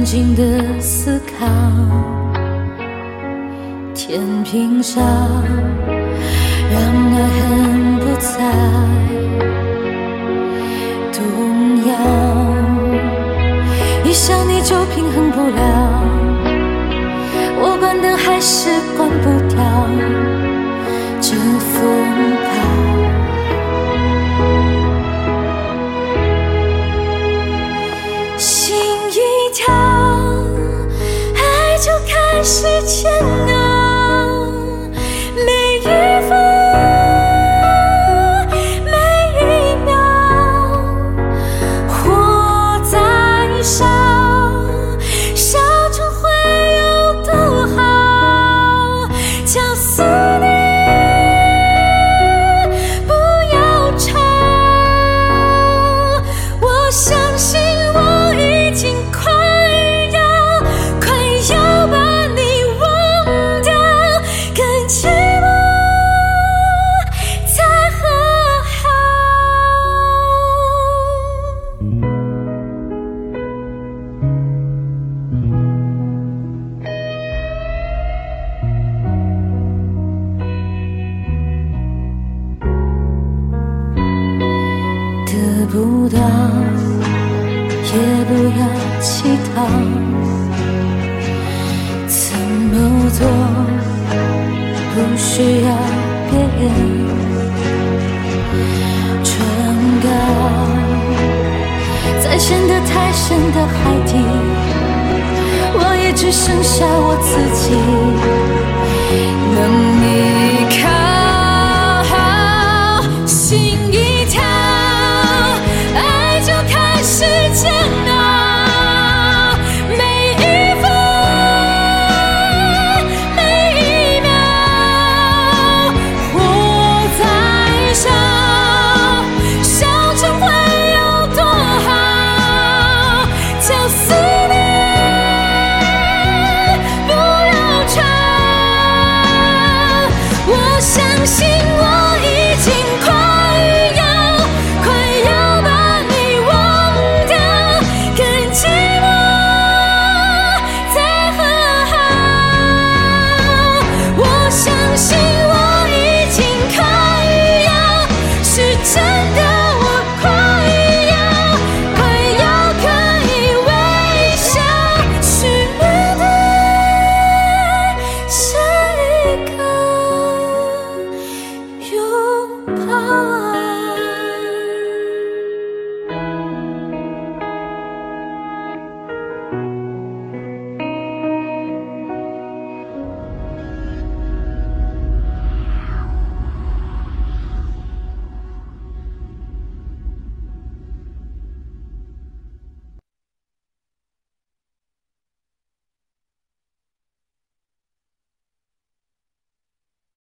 安静的思考，天平上让爱恨不再动摇。一想你就平衡不了，我关灯还是关不掉不到，也不要乞讨。怎么做不需要别人劝告，在陷得太深的海底，我也只剩下我自己